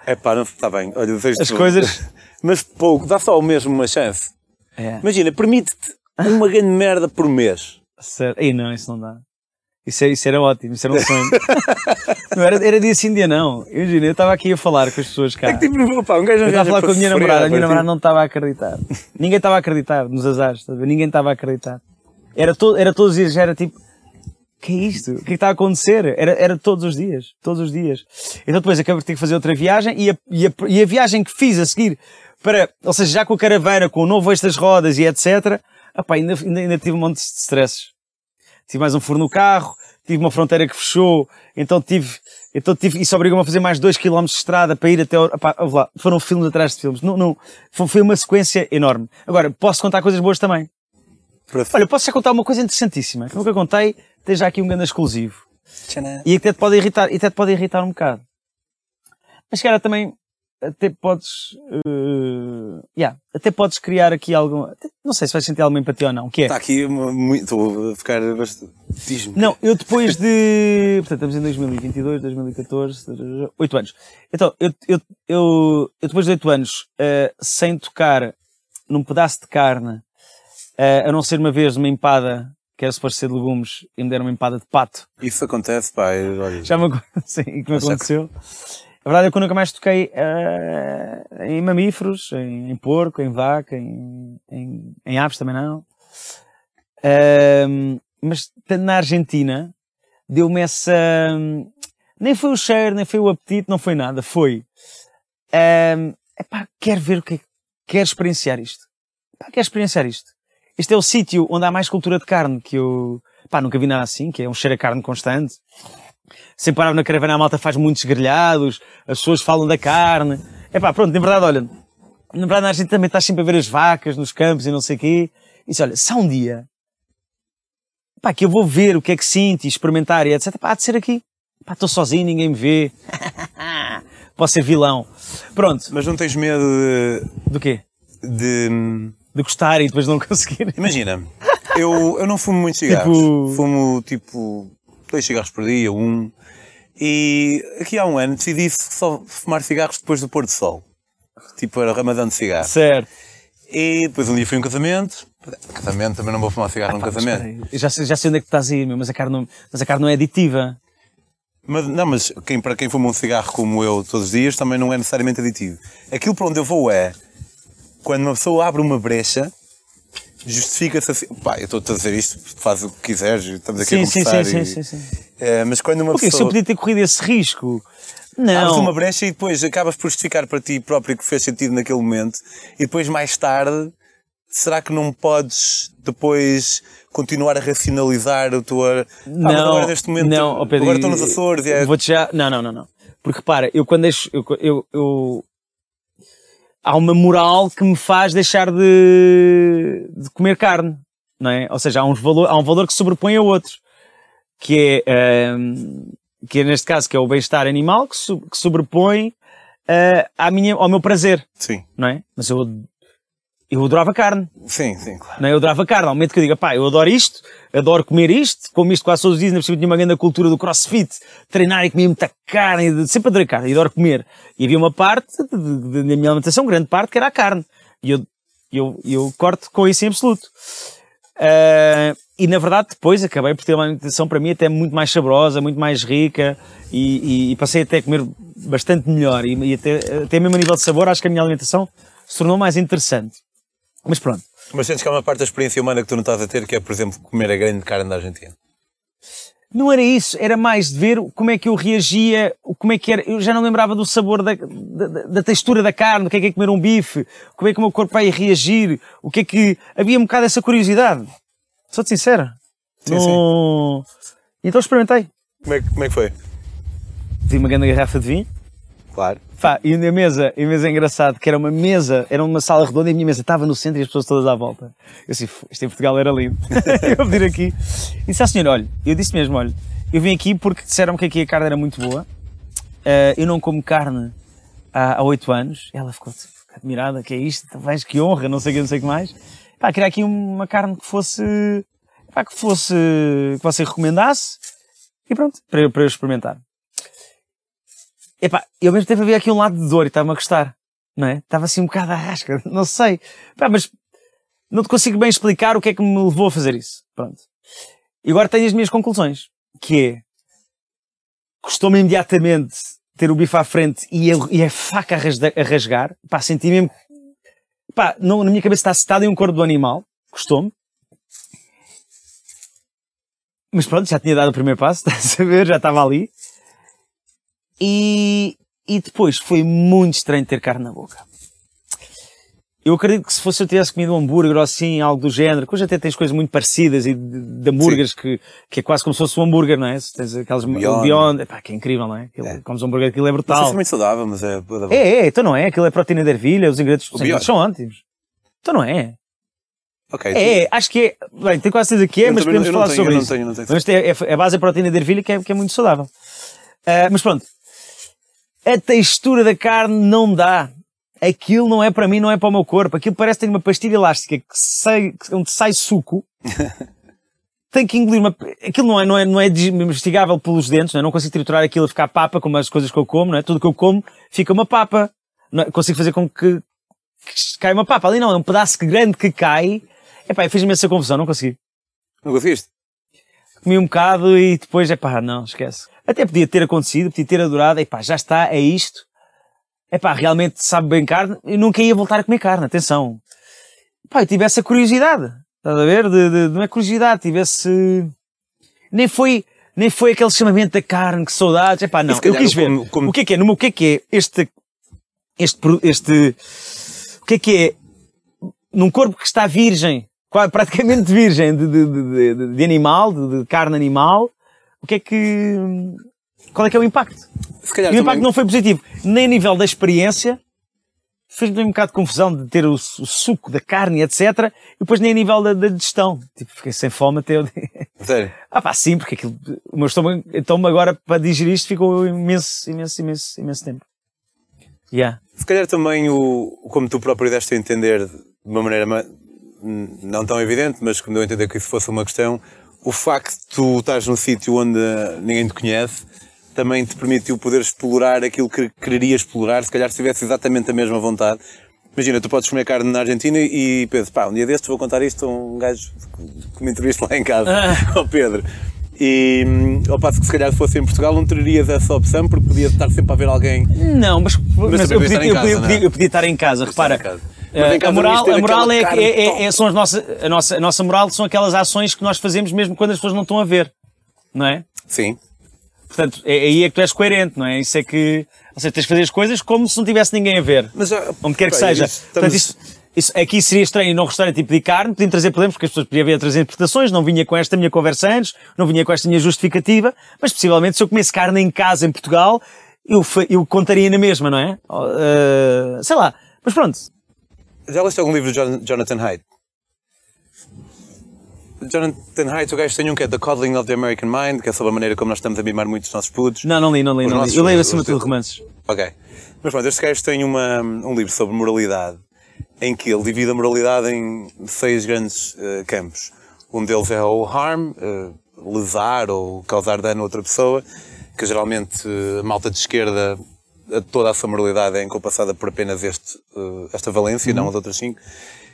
É pá, não está bem. Olha, desejo As coisas. Mas pouco, dá só ao mesmo uma chance. É, Imagina, permite-te uma grande merda por mês. sério. Ei, não, isso não dá. Isso, é- isso era ótimo, isso era um sonho. não era, era dia sim, dia não. Imagina, eu estava aqui a falar com as pessoas cá. É que tipo, opá, um gajo Eu estava a falar com a minha namorada, a minha namorada tipo, não estava a acreditar. Ninguém estava a acreditar nos azares, ver? ninguém estava a acreditar. Era, to, era todos os dias, era tipo, que é isto? O que é que está a acontecer? Era, era todos os dias, todos os dias. Então depois acabei de ter que fazer outra viagem e a, e a, e a viagem que fiz a seguir para, ou seja, já com a caravana, com o novo eixo das rodas e etc, opá, ainda, ainda, ainda tive um monte de stresses. Tive mais um furo no carro, tive uma fronteira que fechou, então tive, então tive, isso obrigou-me a fazer mais 2 km de estrada para ir até, lá, foram filmes atrás de filmes. Não, não, foi uma sequência enorme. Agora, posso contar coisas boas também. Para- Olha, posso já contar uma coisa interessantíssima, que nunca contei, tem já aqui um grande exclusivo. Tcharam. E até te pode irritar, e até te pode irritar um bocado. Mas cara, também até podes, uh, yeah, até podes criar aqui algum, não sei se vais sentir alguma empatia ou não, que é, Está aqui, muito, estou a ficar bastante. Diz-me. Não, eu depois de. Portanto, estamos em 2022, 2014, 8 anos. Então, eu, eu, eu, eu depois de 8 anos, eh, sem tocar num pedaço de carne, eh, a não ser uma vez uma empada, que era suposto ser de legumes, e me deram uma empada de pato. Isso acontece, pá. Olha, Já me, sim, que me aconteceu. A verdade é que eu nunca mais toquei eh, em mamíferos, em, em porco, em vaca, em, em, em aves também não. Ahm, mas estando na Argentina, deu-me essa. Nem foi o cheiro, nem foi o apetite, não foi nada. Foi. Um, epá, quero ver o que é. Quero experienciar isto. Epá, quero experienciar isto. Este é o sítio onde há mais cultura de carne que eu. Pá, nunca vi nada assim, que é um cheiro a carne constante. Sempre parava na caravana, a malta faz muitos grelhados, as pessoas falam da carne. É pá, pronto, na verdade, olha, na verdade na Argentina também estás sempre a ver as vacas nos campos e não sei o quê. E disse, olha, se há um dia, pá, que eu vou ver o que é que sinto e experimentar e etc, pá, há de ser aqui. Pá, estou sozinho, ninguém me vê. Posso ser vilão. Pronto, Mas não tens medo de. do quê? de- De gostar e depois não conseguir. Imagina, eu, eu não fumo muitos cigarros. Tipo- Fumo tipo dois cigarros por dia, um. E aqui há um ano decidi só fumar cigarros depois do pôr do sol. Tipo, era ramadão de cigarro. Certo. E depois um dia fui a um casamento. Casamento também não vou fumar cigarro num Pá, casamento. aí, já, sei, já sei onde é que tu estás a ir, meu, mas a carne não, mas a carne não é aditiva. Mas, não, mas quem, para quem fuma um cigarro como eu todos os dias também não é necessariamente aditivo. Aquilo para onde eu vou é quando uma pessoa abre uma brecha, justifica-se assim. Pá, eu estou a dizer isto, faz o que quiseres, estamos aqui Sim, a sim, conversar. sim, e- sim, sim, sim. Eh, mas quando uma Porque se eu pessoa podia ter corrido esse risco. abres Não. uma brecha e depois acabas por justificar para ti próprio que fez sentido naquele momento, e depois mais tarde, será que não podes depois continuar a racionalizar a tua. Mas não, agora neste momento. não, Pedro, agora estou nos Açores é. Vou-te já. Não, não, não, não. Porque para, eu quando deixo. Eu, eu, eu- há uma moral que me faz deixar de, de comer carne. Não é? Ou seja, há, uns valor, há um valor que se sobrepõe a outro. Que é. ahm, que é neste caso, que é o bem-estar animal, que, so- que sobrepõe ah, à minha, ao meu prazer. Sim, Não é? Mas eu. Eu adorava carne. sim, sim, claro. Não é? Eu adorava carne. Ao momento que eu digo, pá, eu adoro isto, adoro comer isto, como isto quase todos os dias, cima tinha uma grande cultura do crossfit, treinar e comer muita carne, sempre adorei carne, adoro comer. E havia uma parte da minha alimentação, grande parte, que era a carne. E eu, eu, eu corto com isso em absoluto. Ah, e na verdade depois acabei por ter uma alimentação para mim até muito mais saborosa, muito mais rica e, e, e passei até a comer bastante melhor e, e até, até mesmo a nível de sabor acho que a minha alimentação se tornou mais interessante. Mas pronto. Mas sentes que há uma parte da experiência humana que tu não estás a ter, que é, por exemplo, comer a grande carne da Argentina? Não era isso, era mais de ver como é que eu reagia, como é que era. Eu já não lembrava do sabor da, da, da textura da carne, o que é que é comer um bife, como é que o meu corpo vai reagir, o que é que. Havia um bocado essa curiosidade. Sou-te sincera. Sim, no... Então experimentei. Como é, que- como é que foi? Tive uma grande garrafa de vinho. Claro. E a mesa, a mesa é engraçado, que era uma mesa, era uma sala redonda e a minha mesa estava no centro e as pessoas todas à volta. Eu disse, "Fu, isto em Portugal era lindo. eu vou pedir aqui. E disse à senhora, olha, eu disse mesmo, olha, eu vim aqui porque disseram que aqui a carne era muito boa. Eh, eu não como carne há oito anos. Ela ficou tipo, admirada, que é isto? Vais, que honra, não sei o que, não sei o que mais. Pá, queria aqui uma carne que fosse, pá, que fosse, que você recomendasse. E pronto, para eu, para eu experimentar. Epá, e ao mesmo tempo havia aqui um lado de dor e estava-me a gostar, não é? Estava assim um bocado à rasca, não sei. Pá, mas não te consigo bem explicar o que é que me levou a fazer isso. Pronto. E agora tenho as minhas conclusões, que é, custou-me imediatamente ter o bife à frente e a, e a faca a, rasda- a rasgar, pá, senti mesmo, pá, não, na minha cabeça está assentado em um corpo do animal, custou-me. Mas pronto, já tinha dado o primeiro passo, estás a ver, já estava ali. E, e depois foi muito estranho ter carne na boca. Eu acredito que se fosse eu tivesse comido um hambúrguer ou assim, algo do género, que hoje até tens coisas muito parecidas e de, de hambúrgueres que, que é quase como se fosse um hambúrguer, não é? Se tens aquelas Beyond. Beyond, epá, que é incrível, não é? Aquilo, É. Comes um hambúrguer, aquilo é Não sei brutal. se é muito saudável, mas é... É, é, então não é? Aquilo é proteína de ervilha, os ingredientes, os ingredientes são ótimos. Então não é? Ok. É, acho que é. Bem, tenho quase certeza que é, Eu mas podemos não- não falar tenho, sobre eu não isso. tenho, não tenho. Mas é, é, a base é proteína de ervilha que é, que é muito saudável. Ah, mas pronto. A textura da carne não dá. Aquilo não é para mim, não é para o meu corpo. Aquilo parece ter uma pastilha elástica que sai, onde sai suco. Tem que engolir uma. Aquilo não é, não é, não é desmastigável pelos dentes, não, é? não consigo triturar aquilo a ficar papa, como as coisas que eu como, não é? Tudo que eu como fica uma papa. Não é? Consigo fazer com que, que caia uma papa. Ali não, é um pedaço grande que cai. Epá, fez-me essa confusão, não consegui Não conseguiste? comi um bocado e depois, é pá, não, esquece. Até podia ter acontecido, podia ter adorado, é pá, já está, é isto. É pá, realmente sabe bem carne, eu nunca ia voltar a comer carne, atenção. Pá, eu tive essa curiosidade, estás a ver? De, de, não é curiosidade, tive esse... Nem foi, nem foi aquele chamamento da carne, que saudades, é pá, não, eu quis o ver. como- como- O que é que é, no meu, o que é que é este, este, este, o que é que é, num corpo que está virgem, praticamente virgem de, de, de- de- animal, de carne animal, o que é que, qual é que é o impacto? Se calhar E o impacto também... não foi positivo, nem a nível da experiência, fez-me um bocado de confusão de ter o, o suco da carne, etc. E depois nem a nível da, da digestão. Tipo, fiquei sem fome até o dia. Sério. Ah pá, sim, porque aquilo, o meu estômago, então agora para digerir isto ficou imenso, imenso, imenso, imenso tempo. Yeah. Se calhar também o, como tu próprio deste a entender de uma maneira não tão evidente, mas como deu a entender que isso fosse uma questão, o facto de tu estás num sítio onde ninguém te conhece também te permitiu poder explorar aquilo que quererias explorar, se calhar se tivesse exatamente a mesma vontade. Imagina, tu podes comer carne na Argentina e pensas, pá, um dia destes vou contar isto a um gajo que me entrevista lá em casa, ao Pedro. E hum, ao passo que se calhar fosse em Portugal não terias essa opção porque podia estar sempre a ver alguém Não, mas, mas, também eu, podia podia, estar em eu, casa, podia, não é? podia- eu podia estar em casa, repara. em casa. Casa a moral, a moral é, que- é, é- é- são as nossas, a nossa, a nossa moral são aquelas ações que nós fazemos mesmo quando as pessoas não estão a ver, não é? Sim. Portanto, é, aí é que tu és coerente, não é? Isso é que, ou seja, tens de fazer as coisas como se não tivesse ninguém a ver. Mas já, onde quer que seja. isso Portanto, estamos- isso, isso, aqui seria estranho num restaurante e pedir carne, podiam trazer problemas, porque as pessoas podiam vir a trazer interpretações, não vinha com esta minha conversa antes, não vinha com esta minha justificativa, mas possivelmente se eu comesse carne em casa em Portugal, eu, eu contaria na mesma, não é? Uh, sei lá. Mas pronto. Já leste algum livro de Jon- Jonathan Haidt? Jonathan Haidt, o gajo tem um que é The Coddling of the American Mind, que é sobre a maneira como nós estamos a mimar muito os nossos putos. Não, não li, não li, Os não li. Eu leio acima de tudo romances. Ok. Mas pronto, este gajo tem uma, um livro sobre moralidade, em que ele divide a moralidade em seis grandes eh, campos. Um deles é o harm, eh, lesar ou causar dano a outra pessoa, que geralmente eh, a malta de esquerda, toda a sua moralidade é encompassada por apenas este, eh, esta valência, não as outras cinco.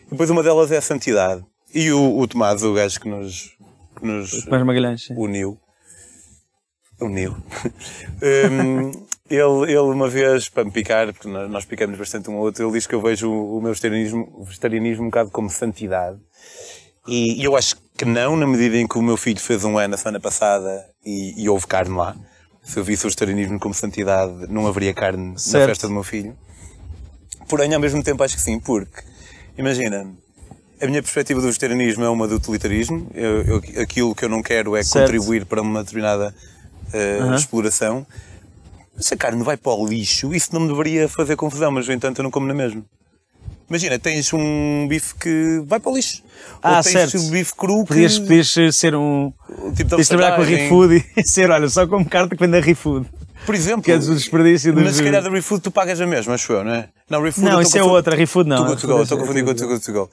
E depois uma delas é a santidade. E o, o Tomás, o gajo que nos que nos Magalhães, uniu. Uniu. Hum, ele, ele uma vez, para me picar, porque nós nós picamos bastante um ao outro, ele diz que eu vejo o, o meu vegetarianismo, o vegetarianismo um bocado como santidade. E, e eu acho que não, na medida em que o meu filho fez um ano a semana passada e, e houve carne lá. Se eu visse o vegetarianismo como santidade, não haveria carne Certo. na festa do meu filho. Porém, ao mesmo tempo, acho que sim, porque, imagina, a minha perspectiva do vegetarianismo é uma de utilitarismo. Eu, eu- aquilo que eu não quero é Certo. contribuir para uma determinada eh, Aham. exploração. Se a carne vai para o lixo, isso não me deveria fazer confusão, mas no entanto eu não como na mesma. Imagina, tens um bife que vai para o lixo. Ah, Ou tens certo. um bife cru que... Podias, podias ser um. o tipo de Podias trabalhar com a. ReFood e ser, olha, só como carta que vem da ReFood. Por exemplo. Que é do desperdício dos. Mas se calhar da ReFood tu pagas a mesma, acho eu, não é? Não, ReFood Não, isso é outra, ReFood não. To Go, estou a confundir com o Too to Go.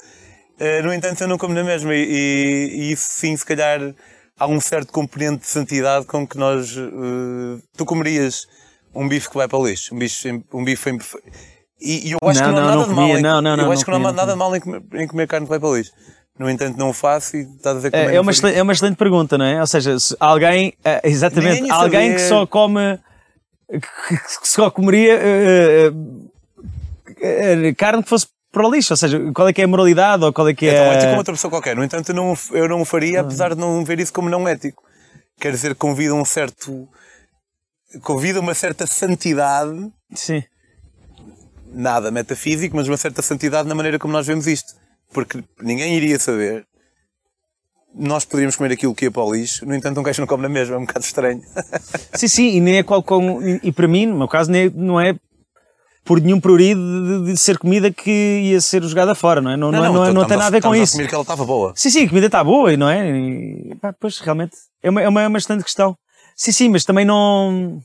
No entanto, eu não como na mesma e, e- e isso sim, se calhar, há um certo componente de santidade com que nós. eh, tu comerias um bife que vai para o lixo, um bife, um bife em. E, e eu acho Não, que não há nada não de mal comia, em, não, não, não, eu acho não que não há nada de mal em comer, em comer carne que vai para o lixo. No entanto, não o faço e estás a dizer que É, também é, não uma excelente, é uma excelente pergunta, não é? Ou seja, se alguém, eh, exatamente, alguém que só come, que, que só comeria eh, carne que fosse para o lixo, ou seja, qual é que é a moralidade ou qual é que É tão ético é. como outra pessoa qualquer. No entanto, eu não, eu não o faria, apesar de não ver isso como não ético. Quer dizer, convida um certo. convida uma certa santidade, Sim. Nada metafísico, mas uma certa santidade na maneira como nós vemos isto. Porque ninguém iria saber. Nós poderíamos comer aquilo que ia para o lixo, no entanto, um gajo não come na mesma, é um bocado estranho. Sim, sim, e nem é qual com, e, para mim, no meu caso, nem é- não é por nenhum prurido de, de ser comida que ia ser jogada fora, não é? Não, não, é- não, é- não tem nada a ver com isso. assumir que ela estava boa. Sim, sim, a comida está boa, não é? E, pá, pois, realmente, é uma, é uma, é uma questão. Sim, sim, mas também não...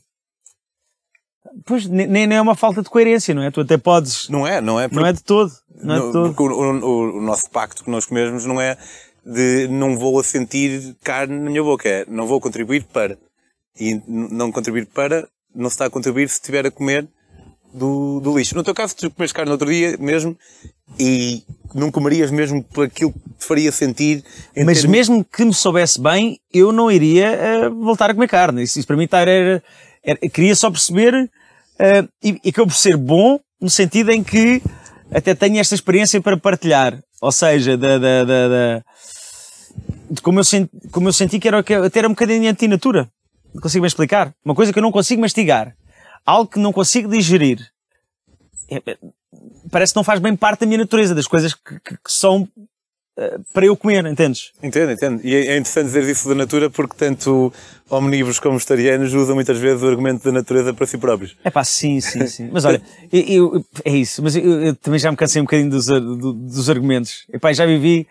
Pois, nem, nem é uma falta de coerência, não é? Tu até podes... Não é, não é? Não é de todo. Não é de todo. porque o, o- o nosso pacto que nós comemos não é de não vou a sentir carne na minha boca, é não vou contribuir para. E não contribuir para, não se está a contribuir se estiver a comer do, do lixo. No teu caso, tu comes carne no outro dia mesmo e não comerias mesmo por aquilo que te faria sentir. Mas termos- mesmo que me soubesse bem, eu não iria eh, voltar a comer carne. Isso, isso para mim tá- era, era, queria só perceber eh, e, que eu por ser bom, no sentido em que até tenho esta experiência para partilhar. Ou seja, da, da, da, da- de como, eu senti, como eu senti que era, até era um bocadinho anti-natura. Não consigo me explicar. Uma coisa que eu não consigo mastigar. Algo que não consigo digerir. É- é- parece que não faz bem parte da minha natureza, das coisas que, que- que são para eu comer, entendes? Entendo, entendo. E é é interessante dizer isso da natura porque tanto omnívoros como vegetarianos usam muitas vezes o argumento da natureza para si próprios. É pá, sim, sim, sim. Mas olha, eu, eu- é isso. Mas eu, eu também já me cansei um bocadinho dos, dos argumentos. Epá, já vivi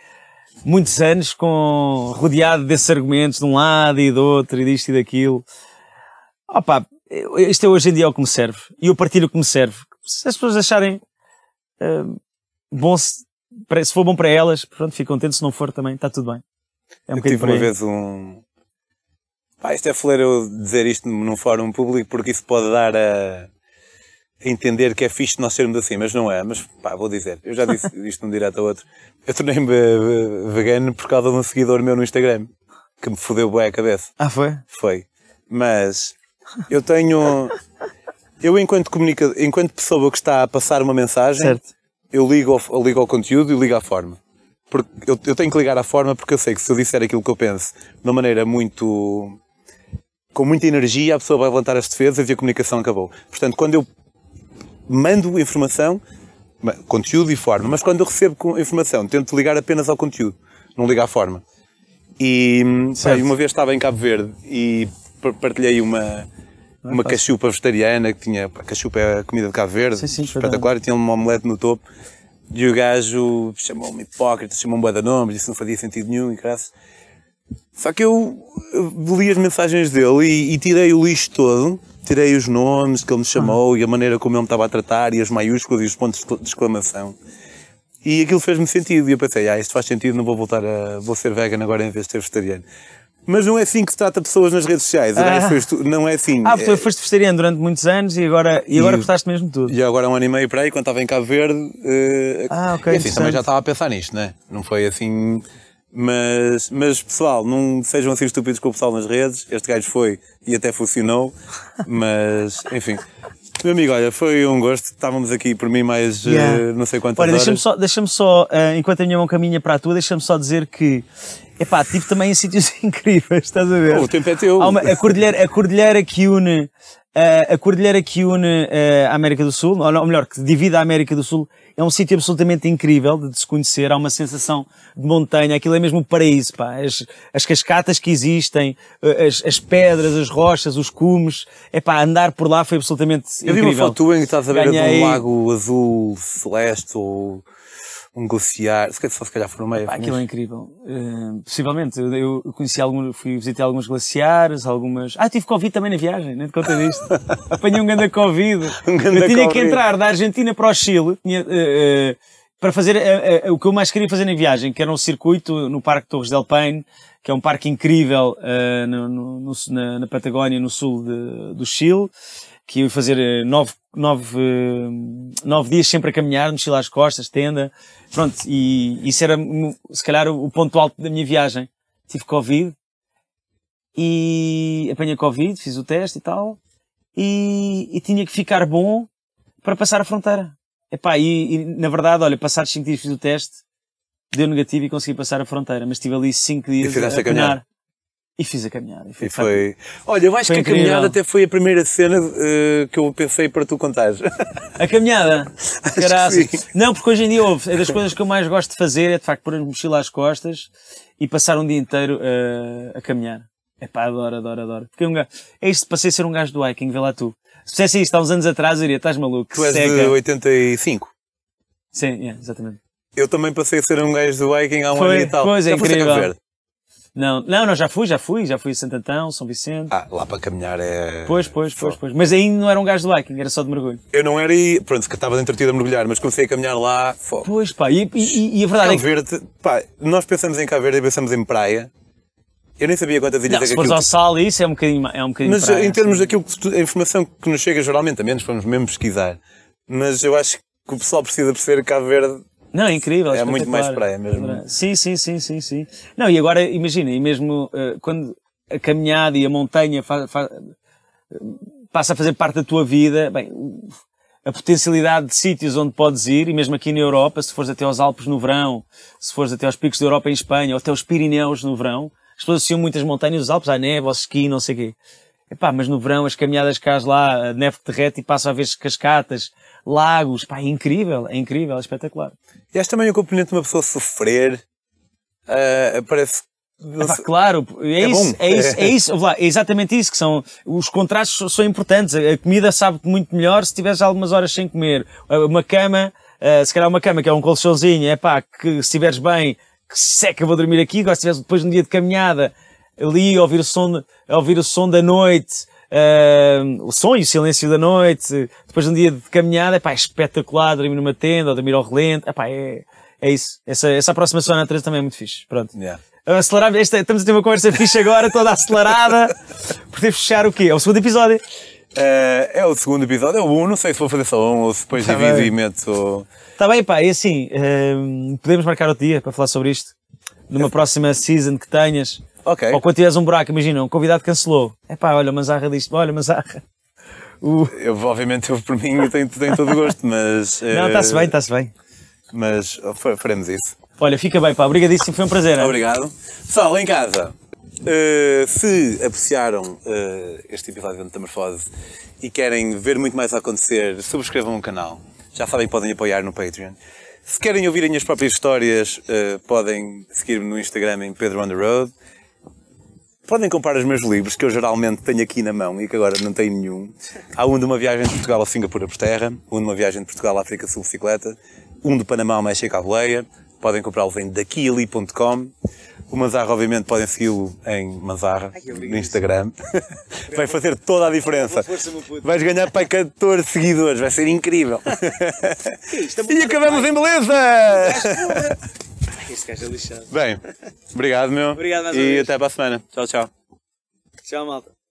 muitos anos com, rodeado desses argumentos de um lado e do outro e disto e daquilo. Opá, eu- isto é hoje em dia o que me serve. E eu partilho o que me serve. Se as pessoas acharem ah, bom, se, se for bom para elas, pronto, fico contente. Se não for também, está tudo bem. É um eu bocadinho tive uma vez um. Pá, isto é foleiro eu dizer isto num fórum público porque isso pode dar a, entender que é fixe nós sermos assim, mas não é. Mas pá, vou dizer. Eu já disse isto num direto a outro. Eu tornei-me eh, vegano por causa de um seguidor meu no Instagram que me fodeu bem a cabeça. Ah, foi? Foi. Mas eu tenho. Eu, enquanto comunica, enquanto pessoa que está a passar uma mensagem, Certo. Eu ligo ao, eu ligo ao conteúdo e ligo à forma. Porque eu, eu tenho que ligar à forma porque eu sei que se eu disser aquilo que eu penso de uma maneira muito. com muita energia, a pessoa vai levantar as defesas e a comunicação acabou. Portanto, quando eu mando informação, ma- conteúdo e forma, mas quando eu recebo informação, tento ligar apenas ao conteúdo, não ligo à forma. E pá, Certo. uma vez estava em Cabo Verde e par- partilhei uma, uma fácil. cachupa vegetariana que tinha. pá, Cachupa é a comida de Cabo Verde, Sim, sim, espetacular, e tinha uma omelete no topo. E o gajo chamou-me hipócrita, chamou-me bué de nomes, disse que não fazia sentido nenhum e graças. Só que eu li as mensagens dele e, e tirei o lixo todo, tirei os nomes que ele me chamou e a maneira como ele me estava a tratar e as maiúsculas e os pontos de exclamação. E aquilo fez-me sentido. E eu pensei, ah, isto faz sentido, não vou voltar a. vou ser vegan agora em vez de ser vegetariano. Mas não é assim que se trata pessoas nas redes sociais. Ah. tu- Não é assim. Ah, É- tu foste vegetariano durante muitos anos e agora, e agora E- gostaste mesmo de tudo. E agora um ano e meio para aí, quando estava em Cabo Verde. eh, Ah, ok, e assim, também já estava a pensar nisto, né? Não foi assim. Mas, mas pessoal, não sejam assim estúpidos com o pessoal nas redes. Este gajo foi e até funcionou. Mas, enfim. Meu amigo, olha, foi um gosto. Estávamos aqui por mim mais Yeah. eh, não sei quantas Olha, deixa-me horas. só, deixa só eh, enquanto a minha mão caminha para a tua, deixa-me só dizer que, epá, estive também em sítios incríveis, estás a ver? Oh, o tempo é teu. Uma- a, cordilheira, a cordilheira que une, eh, a cordilheira que une eh, a América do Sul, ou, ou melhor, que divide a América do Sul, é um sítio absolutamente incrível de, se conhecer, há uma sensação de montanha, aquilo é mesmo o paraíso, pá. As, as cascatas que existem, eh, as, as pedras, as rochas, os cumes, é pá, andar por lá foi absolutamente Eu vi incrível. uma foto tua em que estás a ver de Ganhei- um lago azul celeste ou um glaciar. Se calhar, só se calhar for no meio. Pá, aquilo é incrível. Eh, possivelmente, eu, eu conheci alguns, fui visitar alguns glaciares, algumas. Ah, tive Covid também na viagem, nem te conta disto. Apanhei um grande Covid. Um ganda eu tinha que Covid. entrar da Argentina para o Chile, tinha, eh, eh, para fazer o que eu mais queria fazer na viagem, que era um circuito no Parque Torres del Paine, que é um parque incrível no- no- no- na, na Patagónia, no sul de- do Chile, que eu ia fazer eh, nove, nove, eh, nove dias sempre a caminhar, mochila às costas, tenda, pronto, e isso era se calhar o, ponto alto da minha viagem. Tive Covid e apanhei Covid, fiz o teste e tal, e, e tinha que ficar bom para passar a fronteira. Epá, e, e na verdade, olha, passados 5 dias fiz o teste, deu negativo e consegui passar a fronteira, mas estive ali 5 dias a caminhar. E fiz a caminhada. E foi, E foi. Olha, eu acho Foi que a incrível. caminhada até foi a primeira cena eh, que eu pensei para tu contares. A caminhada? Caraças. Não, porque hoje em dia houve. É das coisas que eu mais gosto de fazer, é de facto pôr a mochila às costas e passar um dia inteiro eh, a caminhar. É pá, adoro, adoro, adoro. Porque é um gajo, é isto, passei a ser um gajo do hiking, vê lá tu. Se fizesse isto há uns anos atrás, eu diria, estás maluco, tu és seca. de 85. Sim, yeah, exatamente. Eu também passei a ser um gajo do hiking há um Foi, ano e tal. pois, é Já a incrível. Não, não, não, já fui, já fui, já fui a Santo Antão, São Vicente. Ah, lá para caminhar é. Pois, pois, pois, pois. Mas aí não era um gajo do hiking, era só de mergulho. Eu não era e. Pronto, que estava entretido a mergulhar, mas comecei a caminhar lá. Fogo. Pois, pá, e, e, e a verdade Cabo é que Verde, pá, nós pensamos em Cabo Verde e pensamos em praia. Eu nem sabia quantas ilhas não, é que aquilo ao sal, isso é um bocadinho, é um bocadinho Mas praia, em termos assim. daquilo que a informação que nos chega geralmente, a menos fomos mesmo pesquisar. Mas eu acho que o pessoal precisa perceber que Cabo Verde Não, é incrível. É muito mais praia mesmo. Sim, sim, sim, sim, sim. Não, e agora imagina, e mesmo eh, quando a caminhada e a montanha fa- fa- passa a fazer parte da tua vida, bem, a potencialidade de sítios onde podes ir, e mesmo aqui na Europa, se fores até aos Alpes no verão, se fores até aos picos da Europa em Espanha, ou até aos Pirineus no verão, as pessoas associam muitas montanhas dos Alpes à neve, ao esqui, não sei o quê. Epá, mas no verão as caminhadas que hás lá, a neve que derrete e passa a ver cascatas, lagos, pá, é incrível, é incrível, é espetacular. E acho também o componente de uma pessoa sofrer. ah, parece. Epá, claro, é, É isso, é isso, é isso, lá, é exatamente isso que são, os contrastes são- importantes, a comida sabe muito melhor se tiveres algumas horas sem comer, uma cama, eh, se calhar uma cama que é um colchãozinho, é pá, que se estiveres bem, que seca, vou dormir aqui, agora se estiveres depois de um dia de caminhada, ali, ouvir o som, ouvir o som da noite, eh, o e o silêncio da noite, depois de um dia de caminhada, é pá, é espetacular, dormir numa tenda, ou dormir ao relento, é pá, é, é isso, essa, essa aproximação à natureza também é muito fixe, pronto. Yeah. Acelerar, esta, estamos a ter uma conversa fixe agora, toda acelerada. Por ter fechar o quê? É o segundo episódio. Ah, é o segundo episódio, é o um, não sei se vou fazer só um ou se depois Tá divido bem. e meto. Está bem, pá, e assim, hum, podemos marcar outro dia para falar sobre isto. Numa próxima season que tenhas. Ok. Ou quando tiveres um buraco, imagina, um convidado cancelou. É pá, olha, Manzarra disto, olha, Manzarra. O... Eu, obviamente, eu por mim tenho, tenho todo o gosto, mas. Não, está-se bem, está-se bem. Mas oh, fa- faremos isso. Olha, fica bem, pá, obrigadíssimo, foi um prazer. hein? Obrigado. Pessoal, em casa, eh, se apreciaram eh, este episódio da Metamorfose e querem ver muito mais acontecer, subscrevam o canal. Já sabem que podem apoiar no Patreon. Se querem ouvir as minhas próprias histórias, eh, podem seguir-me no Instagram em Pedro on the Road. Podem comprar os meus livros, que eu geralmente tenho aqui na mão e que agora não tenho nenhum. Há um de uma viagem de Portugal a Singapura por terra, um de uma viagem de Portugal à África Sul bicicleta, um de Panamá ao México à boleia. Podem comprá-los em daquiali.com. O Manzarra, obviamente, podem segui-lo em Manzarra, no Instagram. Vai fazer toda a diferença. Vais ganhar para 14 seguidores, vai ser incrível. E acabamos em beleza! Este gajo é lixado. Bem, obrigado, meu. Obrigado mais uma E vez. até para a semana. Tchau, tchau. Tchau, malta.